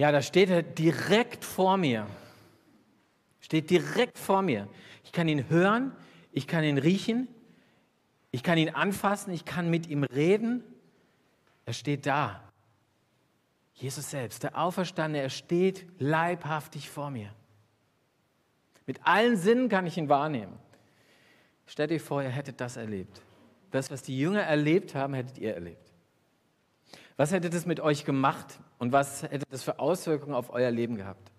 Ja, da steht er direkt vor mir. Steht direkt vor mir. Ich kann ihn hören, ich kann ihn riechen, ich kann ihn anfassen, ich kann mit ihm reden. Er steht da. Jesus selbst, der Auferstandene, er steht leibhaftig vor mir. Mit allen Sinnen kann ich ihn wahrnehmen. Stellt euch vor, ihr hättet das erlebt. Das, was die Jünger erlebt haben, hättet ihr erlebt. Was hätte das mit euch gemacht und was hätte das für Auswirkungen auf euer Leben gehabt?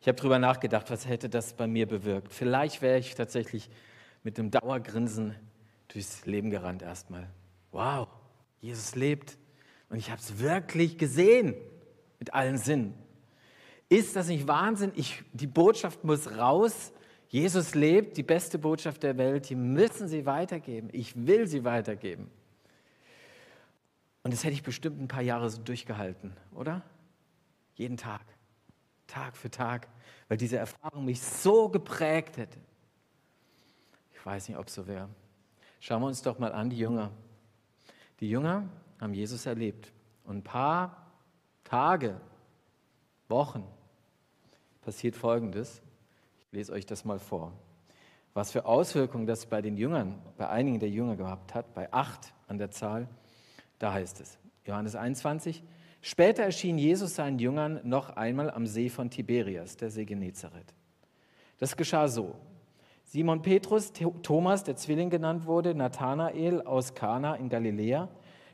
Ich habe darüber nachgedacht, was hätte das bei mir bewirkt. Vielleicht wäre ich tatsächlich mit einem Dauergrinsen durchs Leben gerannt erstmal. Wow, Jesus lebt und ich habe es wirklich gesehen mit allen Sinnen. Ist das nicht Wahnsinn? Ich, die Botschaft muss raus. Jesus lebt, die beste Botschaft der Welt. Die müssen sie weitergeben. Ich will sie weitergeben. Und das hätte ich bestimmt ein paar Jahre so durchgehalten, oder? Jeden Tag, Tag für Tag, weil diese Erfahrung mich so geprägt hätte. Ich weiß nicht, ob es so wäre. Schauen wir uns doch mal an, die Jünger. Die Jünger haben Jesus erlebt. Und ein paar Tage, Wochen passiert Folgendes. Ich lese euch das mal vor. Was für Auswirkungen das bei den Jüngern, bei einigen der Jünger gehabt hat, bei acht an der Zahl, da heißt es, Johannes 21, später erschien Jesus seinen Jüngern noch einmal am See von Tiberias, der See Genezareth. Das geschah so. Simon Petrus, Thomas, der Zwilling genannt wurde, Nathanael aus Kana in Galiläa,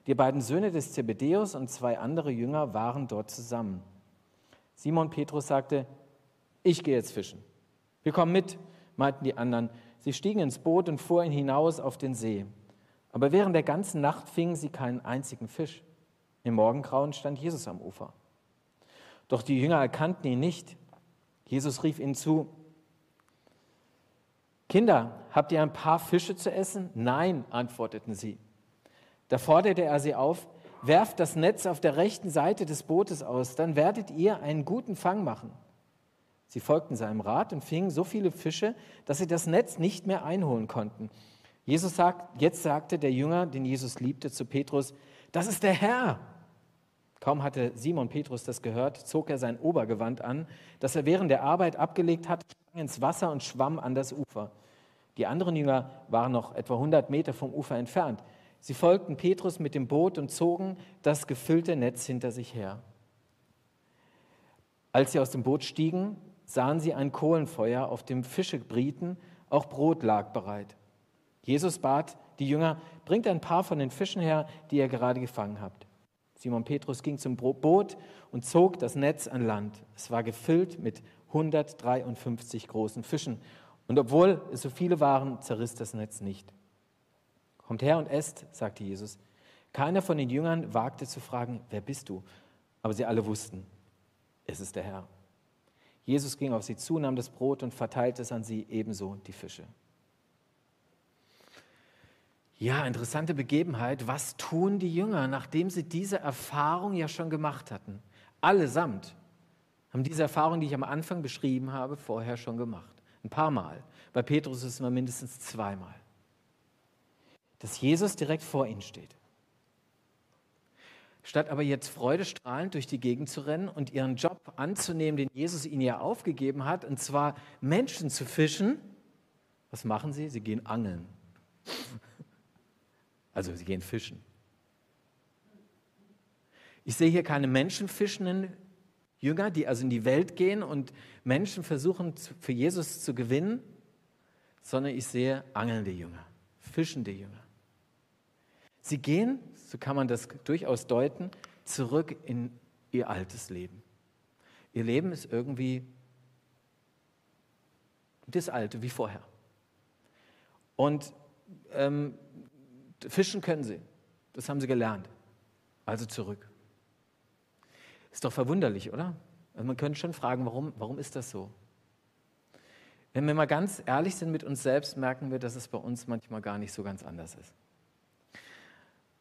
die beiden Söhne des Zebedäus und zwei andere Jünger waren dort zusammen. Simon Petrus sagte, ich gehe jetzt fischen. Wir kommen mit, meinten die anderen. Sie stiegen ins Boot und fuhren hinaus auf den See. Aber während der ganzen Nacht fingen sie keinen einzigen Fisch. Im Morgengrauen stand Jesus am Ufer. Doch die Jünger erkannten ihn nicht. Jesus rief ihnen zu, Kinder, habt ihr ein paar Fische zu essen? Nein, antworteten sie. Da forderte er sie auf, werft das Netz auf der rechten Seite des Bootes aus, dann werdet ihr einen guten Fang machen. Sie folgten seinem Rat und fingen so viele Fische, dass sie das Netz nicht mehr einholen konnten. Jesus sagt, jetzt sagte der Jünger, den Jesus liebte, zu Petrus, das ist der Herr. Kaum hatte Simon Petrus das gehört, zog er sein Obergewand an, das er während der Arbeit abgelegt hat, sprang ins Wasser und schwamm an das Ufer. Die anderen Jünger waren noch etwa 100 Meter vom Ufer entfernt. Sie folgten Petrus mit dem Boot und zogen das gefüllte Netz hinter sich her. Als sie aus dem Boot stiegen, sahen sie ein Kohlenfeuer, auf dem Fische brieten, auch Brot lag bereit. Jesus bat die Jünger, bringt ein paar von den Fischen her, die ihr gerade gefangen habt. Simon Petrus ging zum Boot und zog das Netz an Land. Es war gefüllt mit 153 großen Fischen. Und obwohl es so viele waren, zerriss das Netz nicht. Kommt her und esst, sagte Jesus. Keiner von den Jüngern wagte zu fragen, wer bist du? Aber sie alle wussten, es ist der Herr. Jesus ging auf sie zu, nahm das Brot und verteilte es an sie, ebenso die Fische. Ja, interessante Begebenheit. Was tun die Jünger, nachdem sie diese Erfahrung ja schon gemacht hatten? Allesamt haben diese Erfahrung, die ich am Anfang beschrieben habe, vorher schon gemacht. Ein paar Mal. Bei Petrus ist es immer mindestens zweimal. Dass Jesus direkt vor ihnen steht. Statt aber jetzt freudestrahlend durch die Gegend zu rennen und ihren Job anzunehmen, den Jesus ihnen ja aufgegeben hat, und zwar Menschen zu fischen, was machen sie? Sie gehen angeln. Also sie gehen fischen. Ich sehe hier keine menschenfischenden Jünger, die also in die Welt gehen und Menschen versuchen für Jesus zu gewinnen, sondern ich sehe angelnde Jünger, fischende Jünger. Sie gehen, so kann man das durchaus deuten, zurück in ihr altes Leben. Ihr Leben ist irgendwie das alte wie vorher. Und ähm, Fischen können sie. Das haben sie gelernt. Also zurück. Ist doch verwunderlich, oder? Also man könnte schon fragen, warum, warum ist das so? Wenn wir mal ganz ehrlich sind mit uns selbst, merken wir, dass es bei uns manchmal gar nicht so ganz anders ist.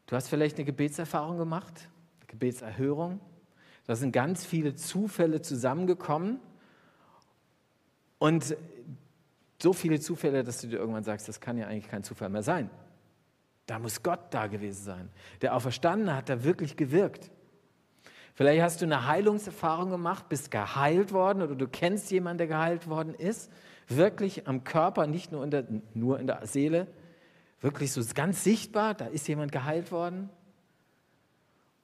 Du hast vielleicht eine Gebetserfahrung gemacht, eine Gebetserhörung. Da sind ganz viele Zufälle zusammengekommen und so viele Zufälle, dass du dir irgendwann sagst, das kann ja eigentlich kein Zufall mehr sein. Da muss Gott da gewesen sein. Der Auferstandene hat da wirklich gewirkt. Vielleicht hast du eine Heilungserfahrung gemacht, bist geheilt worden oder du kennst jemanden, der geheilt worden ist. Wirklich am Körper, nicht nur in der, nur in der Seele. Wirklich so ganz sichtbar, da ist jemand geheilt worden.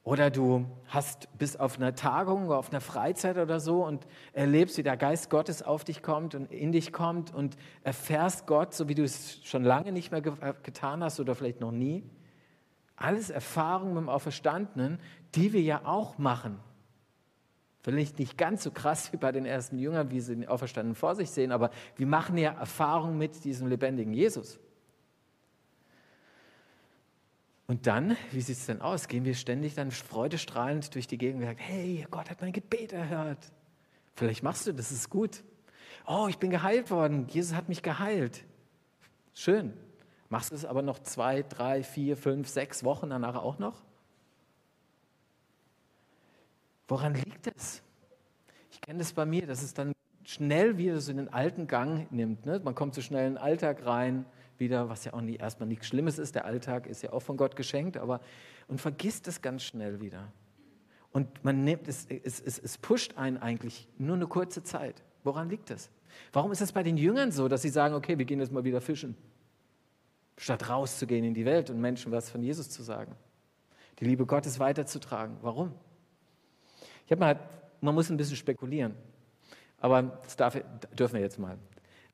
Oder du hast bis auf einer Tagung oder auf einer Freizeit oder so und erlebst, wie der Geist Gottes auf dich kommt und in dich kommt und erfährst Gott, so wie du es schon lange nicht mehr äh, getan hast oder vielleicht noch nie. Alles Erfahrungen mit dem Auferstandenen, die wir ja auch machen. Vielleicht nicht ganz so krass wie bei den ersten Jüngern, wie sie den Auferstandenen vor sich sehen, aber wir machen ja Erfahrungen mit diesem lebendigen Jesus. Und dann, wie sieht es denn aus? Gehen wir ständig dann freudestrahlend durch die Gegend und sagen, hey, Gott hat mein Gebet erhört. Vielleicht machst du das, ist gut. Oh, ich bin geheilt worden. Jesus hat mich geheilt. Schön. Machst du es aber noch zwei, drei, vier, fünf, sechs Wochen danach auch noch? Woran liegt es? Ich kenne das bei mir, dass es dann schnell wieder so in den alten Gang nimmt. Ne? Man kommt so schnell in den Alltag rein wieder, was ja auch nie, erstmal nichts Schlimmes ist. Der Alltag ist ja auch von Gott geschenkt, aber und vergisst es ganz schnell wieder. Und man nimmt es, es, es, es pusht einen eigentlich nur eine kurze Zeit. Woran liegt das? Warum ist es bei den Jüngern so, dass sie sagen, okay, wir gehen jetzt mal wieder fischen, statt rauszugehen in die Welt und Menschen was von Jesus zu sagen, die Liebe Gottes weiterzutragen? Warum? Ich habe mal, man muss ein bisschen spekulieren, aber das darf, dürfen wir jetzt mal.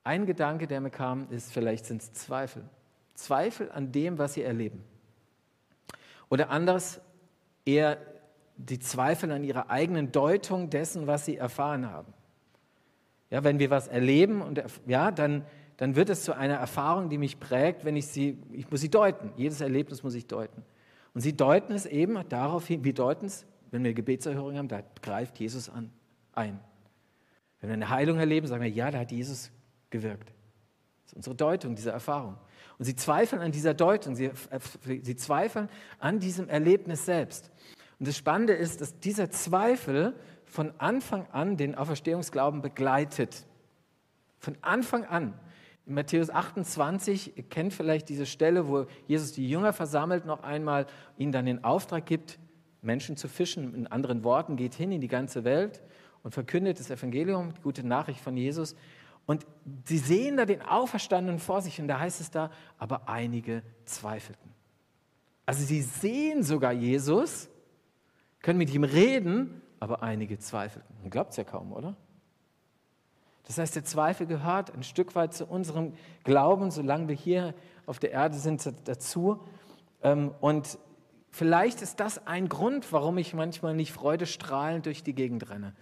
Ein Gedanke, der mir kam, ist, vielleicht sind es Zweifel. Zweifel an dem, was sie erleben. Oder anders, eher die Zweifel an ihrer eigenen Deutung dessen, was sie erfahren haben. Ja, wenn wir was erleben, und, ja, dann, dann wird es zu einer Erfahrung, die mich prägt, wenn ich sie, ich muss sie deuten. Jedes Erlebnis muss ich deuten. Und sie deuten es eben darauf hin, wir deuten es, wenn wir Gebetserhörung haben, da greift Jesus an, ein. Wenn wir eine Heilung erleben, sagen wir, ja, da hat Jesus gewirkt. Das ist unsere Deutung dieser Erfahrung. Und sie zweifeln an dieser Deutung, sie, äh, sie zweifeln an diesem Erlebnis selbst. Und das Spannende ist, dass dieser Zweifel von Anfang an den Auferstehungsglauben begleitet. Von Anfang an. In Matthäus 28, ihr kennt vielleicht diese Stelle, wo Jesus die Jünger versammelt, noch einmal ihnen dann den Auftrag gibt, Menschen zu fischen. In anderen Worten, geht hin in die ganze Welt und verkündet das Evangelium, die gute Nachricht von Jesus. Und sie sehen da den Auferstandenen vor sich und da heißt es da, aber einige zweifelten. Also sie sehen sogar Jesus, können mit ihm reden, aber einige zweifelten. Man glaubt es ja kaum, oder? Das heißt, der Zweifel gehört ein Stück weit zu unserem Glauben, solange wir hier auf der Erde sind, dazu. Ähm, und vielleicht ist das ein Grund, warum ich manchmal nicht freudestrahlend durch die Gegend renne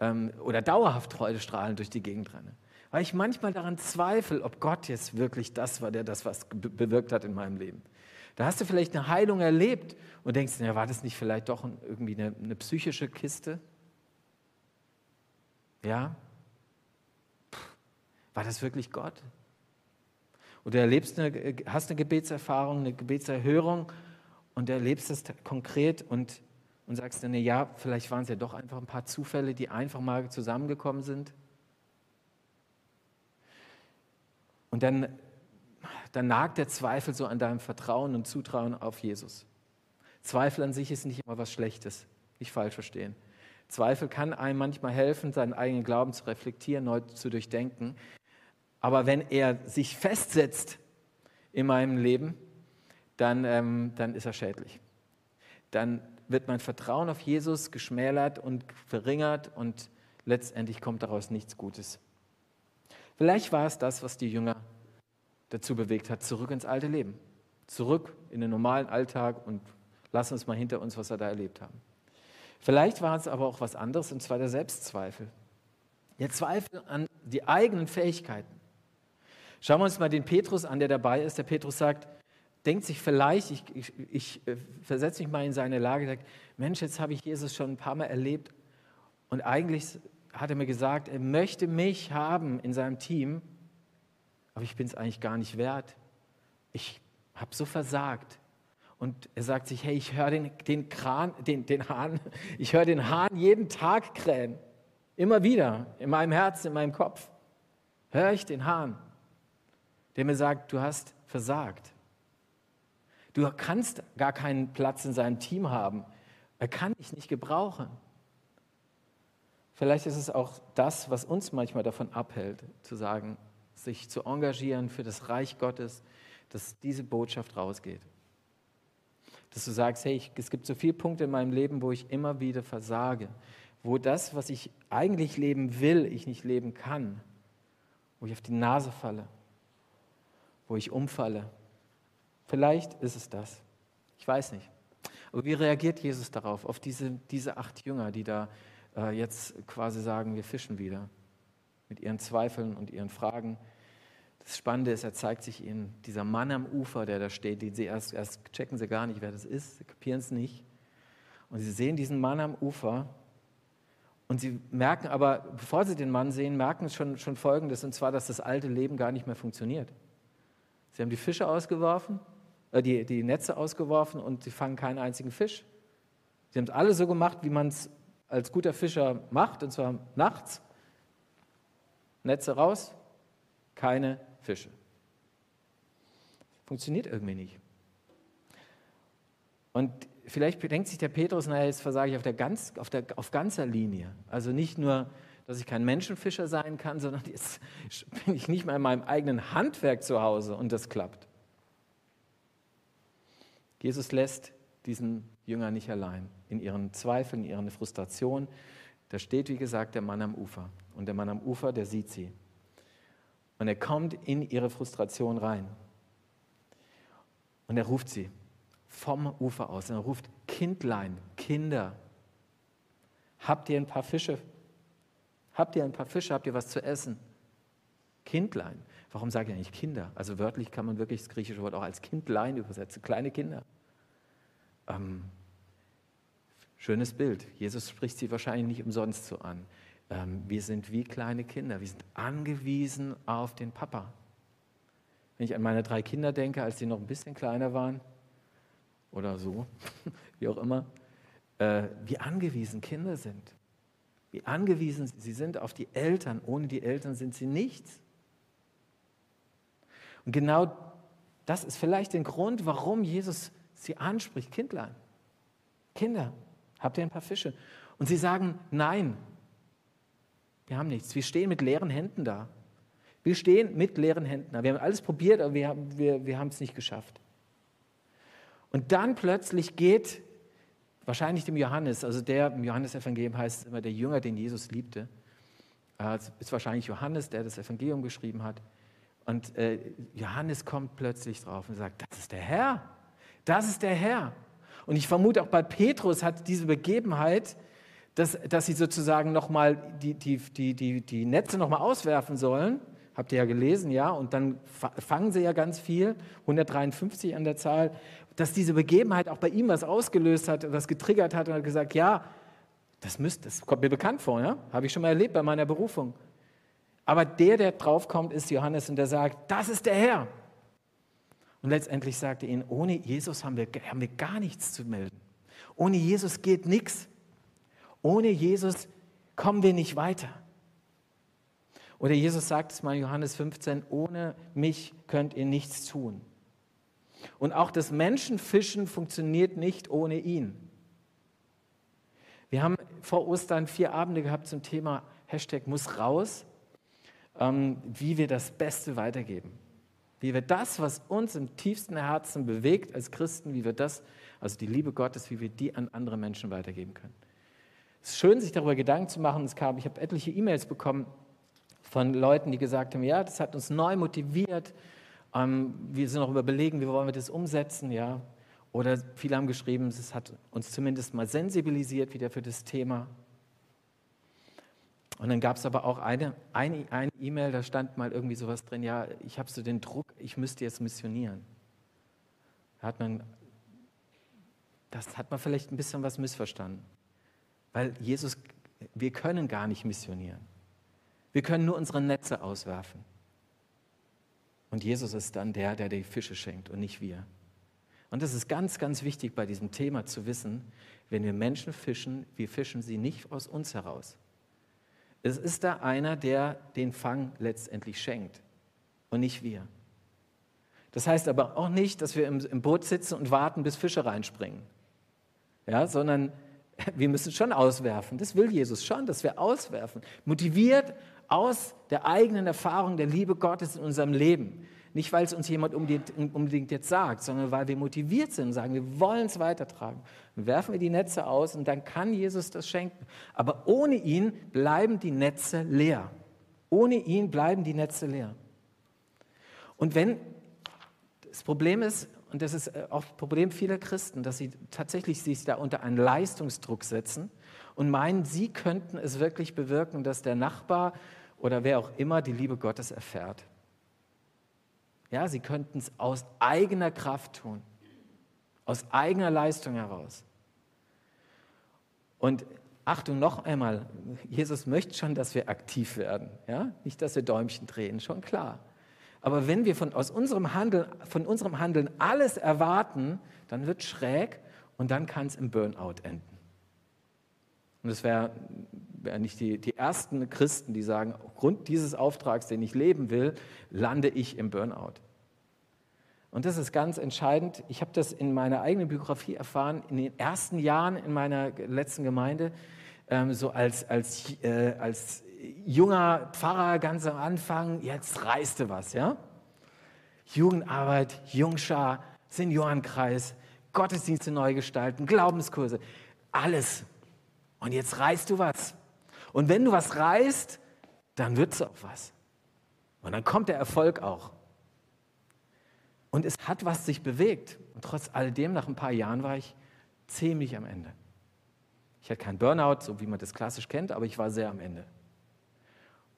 ähm, oder dauerhaft freudestrahlend durch die Gegend renne weil ich manchmal daran zweifle, ob Gott jetzt wirklich das war, der das was bewirkt hat in meinem Leben. Da hast du vielleicht eine Heilung erlebt und denkst, ja, war das nicht vielleicht doch irgendwie eine, eine psychische Kiste? Ja? War das wirklich Gott? Oder erlebst eine, hast eine Gebetserfahrung, eine Gebetserhörung und erlebst es konkret und, und sagst dann, ja, vielleicht waren es ja doch einfach ein paar Zufälle, die einfach mal zusammengekommen sind? Und dann, dann nagt der Zweifel so an deinem Vertrauen und Zutrauen auf Jesus. Zweifel an sich ist nicht immer was Schlechtes, nicht falsch verstehen. Zweifel kann einem manchmal helfen, seinen eigenen Glauben zu reflektieren, neu zu durchdenken. Aber wenn er sich festsetzt in meinem Leben, dann, ähm, dann ist er schädlich. Dann wird mein Vertrauen auf Jesus geschmälert und verringert und letztendlich kommt daraus nichts Gutes. Vielleicht war es das, was die Jünger dazu bewegt hat, zurück ins alte Leben, zurück in den normalen Alltag und lassen uns mal hinter uns, was wir da erlebt haben. Vielleicht war es aber auch was anderes, und zwar der Selbstzweifel. Der Zweifel an die eigenen Fähigkeiten. Schauen wir uns mal den Petrus an, der dabei ist. Der Petrus sagt, denkt sich vielleicht, ich, ich, ich äh, versetze mich mal in seine Lage, sagt, Mensch, jetzt habe ich Jesus schon ein paar Mal erlebt und eigentlich hat er mir gesagt, er möchte mich haben in seinem Team, aber ich bin es eigentlich gar nicht wert. Ich habe so versagt. Und er sagt sich, hey, ich höre den, den, Kran, den, den Hahn, ich höre den Hahn jeden Tag krähen. Immer wieder, in meinem Herzen, in meinem Kopf. Höre ich den Hahn, der mir sagt, du hast versagt. Du kannst gar keinen Platz in seinem Team haben. Er kann dich nicht gebrauchen. Vielleicht ist es auch das, was uns manchmal davon abhält, zu sagen, sich zu engagieren für das Reich Gottes, dass diese Botschaft rausgeht. Dass du sagst, hey, ich, es gibt so viele Punkte in meinem Leben, wo ich immer wieder versage, wo das, was ich eigentlich leben will, ich nicht leben kann, wo ich auf die Nase falle, wo ich umfalle. Vielleicht ist es das. Ich weiß nicht. Aber wie reagiert Jesus darauf, auf diese, diese acht Jünger, die da äh, jetzt quasi sagen, wir fischen wieder, mit ihren Zweifeln und ihren Fragen? Das Spannende ist, er zeigt sich ihnen, dieser Mann am Ufer, der da steht, die sie erst, erst checken sie gar nicht, wer das ist, sie kapieren es nicht. Und sie sehen diesen Mann am Ufer und sie merken aber, bevor sie den Mann sehen, merken schon, schon Folgendes, und zwar, dass das alte Leben gar nicht mehr funktioniert. Sie haben die Fische ausgeworfen, äh, die, die Netze ausgeworfen und sie fangen keinen einzigen Fisch. Sie haben es alle so gemacht, wie man es als guter Fischer macht, und zwar nachts. Netze raus, keine Fische. Funktioniert irgendwie nicht. Und vielleicht denkt sich der Petrus, naja, jetzt versage ich auf, der ganz, auf, der, auf ganzer Linie. Also nicht nur, dass ich kein Menschenfischer sein kann, sondern jetzt bin ich nicht mal in meinem eigenen Handwerk zu Hause und das klappt. Jesus lässt diesen Jünger nicht allein in ihren Zweifeln, in ihren Frustrationen. Da steht, wie gesagt, der Mann am Ufer. Und der Mann am Ufer, der sieht sie. Und er kommt in ihre Frustration rein. Und er ruft sie vom Ufer aus. Und er ruft, Kindlein, Kinder, habt ihr ein paar Fische? Habt ihr ein paar Fische? Habt ihr was zu essen? Kindlein. Warum sage ich eigentlich Kinder? Also wörtlich kann man wirklich das griechische Wort auch als Kindlein übersetzen, kleine Kinder. Ähm, schönes Bild. Jesus spricht sie wahrscheinlich nicht umsonst so an. Ähm, wir sind wie kleine Kinder. Wir sind angewiesen auf den Papa. Wenn ich an meine drei Kinder denke, als sie noch ein bisschen kleiner waren, oder so, wie auch immer, äh, wie angewiesen Kinder sind. Wie angewiesen sie sind auf die Eltern. Ohne die Eltern sind sie nichts. Und genau das ist vielleicht der Grund, warum Jesus sie anspricht. Kindlein, Kinder, habt ihr ein paar Fische? Und sie sagen, nein, wir haben nichts. Wir stehen mit leeren Händen da. Wir stehen mit leeren Händen da. Wir haben alles probiert, aber wir haben, wir, wir haben es nicht geschafft. Und dann plötzlich geht wahrscheinlich dem Johannes, also der im Johannesevangelium heißt immer der Jünger, den Jesus liebte, äh, ist wahrscheinlich Johannes, der das Evangelium geschrieben hat. Und äh, Johannes kommt plötzlich drauf und sagt, das ist der Herr, das ist der Herr. Und ich vermute auch bei Petrus hat diese Begebenheit, dass, dass sie sozusagen nochmal die, die, die, die, die Netze nochmal auswerfen sollen. Habt ihr ja gelesen, ja? Und dann fangen sie ja ganz viel, 153 an der Zahl dass diese Begebenheit auch bei ihm was ausgelöst hat, was getriggert hat und hat gesagt, ja, das, müsst, das kommt mir bekannt vor, ja? habe ich schon mal erlebt bei meiner Berufung. Aber der, der draufkommt, ist Johannes und der sagt, das ist der Herr. Und letztendlich sagte er ihnen, ohne Jesus haben wir, haben wir gar nichts zu melden. Ohne Jesus geht nichts. Ohne Jesus kommen wir nicht weiter. Oder Jesus sagt es mal in Johannes 15, ohne mich könnt ihr nichts tun. Und auch das Menschenfischen funktioniert nicht ohne ihn. Wir haben vor Ostern vier Abende gehabt zum Thema Hashtag muss raus, ähm, wie wir das Beste weitergeben. Wie wir das, was uns im tiefsten Herzen bewegt als Christen, wie wir das, also die Liebe Gottes, wie wir die an andere Menschen weitergeben können. Es ist schön, sich darüber Gedanken zu machen. Es kam, ich habe etliche E-Mails bekommen von Leuten, die gesagt haben, ja, das hat uns neu motiviert, ähm, wir sind noch überlegen, wie wollen wir das umsetzen, ja. Oder viele haben geschrieben, es hat uns zumindest mal sensibilisiert wieder für das Thema. Und dann gab es aber auch eine E-Mail, eine, da stand mal irgendwie sowas drin, ja, ich habe so den Druck, ich müsste jetzt missionieren. Da hat man, das hat man vielleicht ein bisschen was missverstanden. Weil Jesus, wir können gar nicht missionieren. Wir können nur unsere Netze auswerfen. Und Jesus ist dann der, der die Fische schenkt und nicht wir. Und das ist ganz, ganz wichtig bei diesem Thema zu wissen, wenn wir Menschen fischen, wir fischen sie nicht aus uns heraus. Es ist da einer, der den Fang letztendlich schenkt und nicht wir. Das heißt aber auch nicht, dass wir im, im Boot sitzen und warten, bis Fische reinspringen, ja, sondern wir müssen schon auswerfen. Das will Jesus schon, dass wir auswerfen. Motiviert aus der eigenen Erfahrung der Liebe Gottes in unserem Leben. Nicht, weil es uns jemand unbedingt jetzt sagt, sondern weil wir motiviert sind und sagen, wir wollen es weitertragen. Dann werfen wir die Netze aus und dann kann Jesus das schenken. Aber ohne ihn bleiben die Netze leer. Ohne ihn bleiben die Netze leer. Und wenn das Problem ist, und das ist auch das Problem vieler Christen, dass sie tatsächlich sich da unter einen Leistungsdruck setzen und meinen, sie könnten es wirklich bewirken, dass der Nachbar oder wer auch immer die Liebe Gottes erfährt. Ja, sie könnten es aus eigener Kraft tun, aus eigener Leistung heraus. Und Achtung noch einmal, Jesus möchte schon, dass wir aktiv werden, ja? nicht, dass wir Däumchen drehen, schon klar. Aber wenn wir von, aus unserem Handeln, von unserem Handeln alles erwarten, dann wird schräg und dann kann es im Burnout enden. Und es wären wär nicht die, die ersten Christen, die sagen, aufgrund dieses Auftrags, den ich leben will, lande ich im Burnout. Und das ist ganz entscheidend. Ich habe das in meiner eigenen Biografie erfahren, in den ersten Jahren in meiner letzten Gemeinde, ähm, so als, als, äh, als junger Pfarrer ganz am Anfang, jetzt reiste was, ja? Jugendarbeit, Jungschar, Seniorenkreis, Gottesdienste neu gestalten, Glaubenskurse, alles. Und jetzt reißt du was. Und wenn du was reißt, dann wird es auch was. Und dann kommt der Erfolg auch. Und es hat was sich bewegt. Und trotz alledem, nach ein paar Jahren war ich ziemlich am Ende. Ich hatte keinen Burnout, so wie man das klassisch kennt, aber ich war sehr am Ende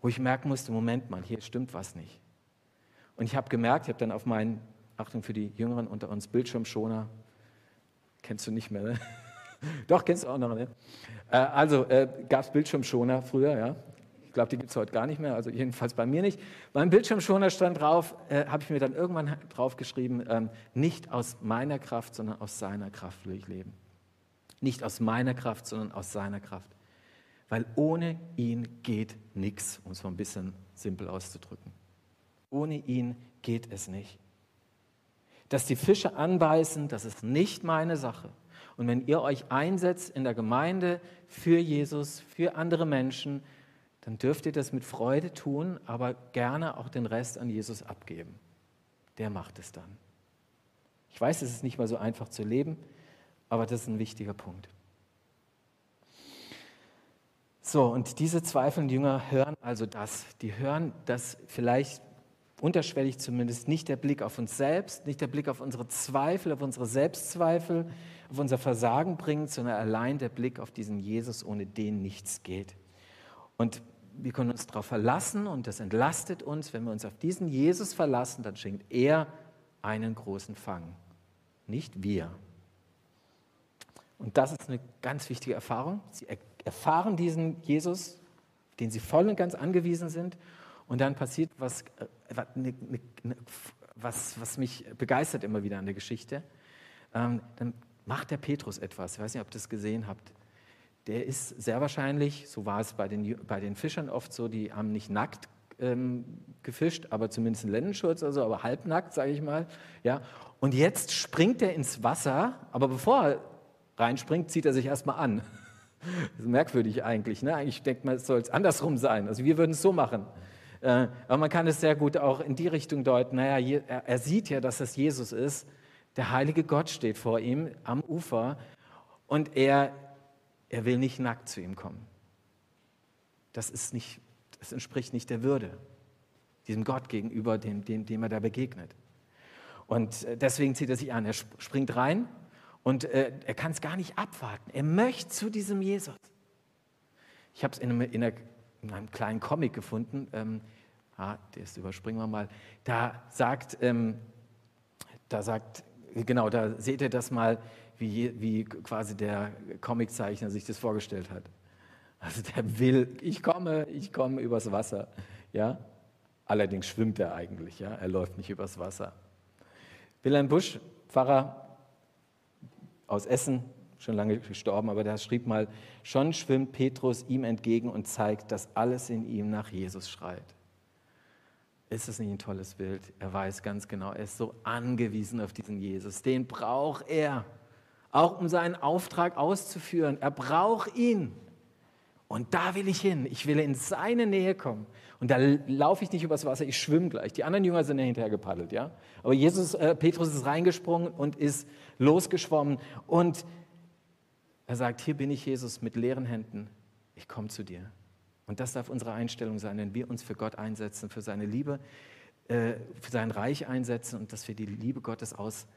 wo ich merken musste, Moment mal, hier stimmt was nicht. Und ich habe gemerkt, ich habe dann auf meinen, Achtung für die Jüngeren unter uns, Bildschirmschoner, kennst du nicht mehr, ne? Doch, kennst du auch noch, ne? Äh, also äh, gab es Bildschirmschoner früher, ja. Ich glaube, die gibt es heute gar nicht mehr, also jedenfalls bei mir nicht. Beim Bildschirmschoner stand drauf, äh, habe ich mir dann irgendwann drauf geschrieben, ähm, nicht aus meiner Kraft, sondern aus seiner Kraft will ich leben. Nicht aus meiner Kraft, sondern aus seiner Kraft weil ohne ihn geht nichts, um es mal ein bisschen simpel auszudrücken. Ohne ihn geht es nicht. Dass die Fische anbeißen, das ist nicht meine Sache. Und wenn ihr euch einsetzt in der Gemeinde für Jesus, für andere Menschen, dann dürft ihr das mit Freude tun, aber gerne auch den Rest an Jesus abgeben. Der macht es dann. Ich weiß, es ist nicht mal so einfach zu leben, aber das ist ein wichtiger Punkt. So, und diese zweifelnden Jünger hören also das. Die hören, dass vielleicht unterschwellig zumindest nicht der Blick auf uns selbst, nicht der Blick auf unsere Zweifel, auf unsere Selbstzweifel, auf unser Versagen bringt, sondern allein der Blick auf diesen Jesus, ohne den nichts geht. Und wir können uns darauf verlassen und das entlastet uns. Wenn wir uns auf diesen Jesus verlassen, dann schenkt er einen großen Fang, nicht wir. Und das ist eine ganz wichtige Erfahrung. Sie erfahren diesen Jesus, den sie voll und ganz angewiesen sind. Und dann passiert was, äh, ne, ne, ne, was, was mich begeistert immer wieder an der Geschichte. Ähm, dann macht der Petrus etwas. Ich weiß nicht, ob ihr das gesehen habt. Der ist sehr wahrscheinlich, so war es bei den, bei den Fischern oft so, die haben nicht nackt ähm, gefischt, aber zumindest einen Lendenschurz oder so, aber halbnackt, sage ich mal. Ja. Und jetzt springt er ins Wasser, aber bevor er reinspringt, zieht er sich erstmal an. Das ist merkwürdig eigentlich. Ne? Eigentlich denkt man, es soll es andersrum sein. Also wir würden es so machen. Äh, aber man kann es sehr gut auch in die Richtung deuten. Naja, er sieht ja, dass das Jesus ist. Der heilige Gott steht vor ihm am Ufer und er, er will nicht nackt zu ihm kommen. Das, ist nicht, das entspricht nicht der Würde, diesem Gott gegenüber, dem, dem, dem er da begegnet. Und äh, deswegen zieht er sich an. Er springt rein und äh, er kann es gar nicht abwarten. Er möchte zu diesem Jesus. Ich habe es in, in, in, einem kleinen Comic gefunden. Ähm, ah, das überspringen wir mal. Da sagt, ähm, da sagt, genau, da seht ihr das mal, wie, wie quasi der Comiczeichner sich das vorgestellt hat. Also der will, ich komme, ich komme übers Wasser. Ja? Allerdings schwimmt er eigentlich, ja? er läuft nicht übers Wasser. Wilhelm Busch, Pfarrer aus Essen, schon lange gestorben, aber der schrieb mal, schon schwimmt Petrus ihm entgegen und zeigt, dass alles in ihm nach Jesus schreit. Ist das nicht ein tolles Bild? Er weiß ganz genau, er ist so angewiesen auf diesen Jesus. Den braucht er. auch um seinen Auftrag auszuführen. Er braucht ihn. Und da will ich hin. Ich will in seine Nähe kommen. Und da laufe ich nicht übers Wasser, ich schwimme gleich. Die anderen Jünger sind ja hinterher gepaddelt, ja. Aber Jesus, äh, Petrus ist reingesprungen und ist losgeschwommen. Und er sagt: Hier bin ich, Jesus, mit leeren Händen. Ich komme zu dir. Und das darf unsere Einstellung sein, wenn wir uns für Gott einsetzen, für seine Liebe, äh, für sein Reich einsetzen und dass wir die Liebe Gottes aus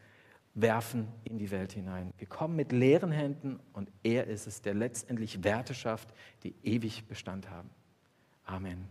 werfen in die Welt hinein. Wir kommen mit leeren Händen und er ist es, der letztendlich Werte schafft, die ewig Bestand haben. Amen.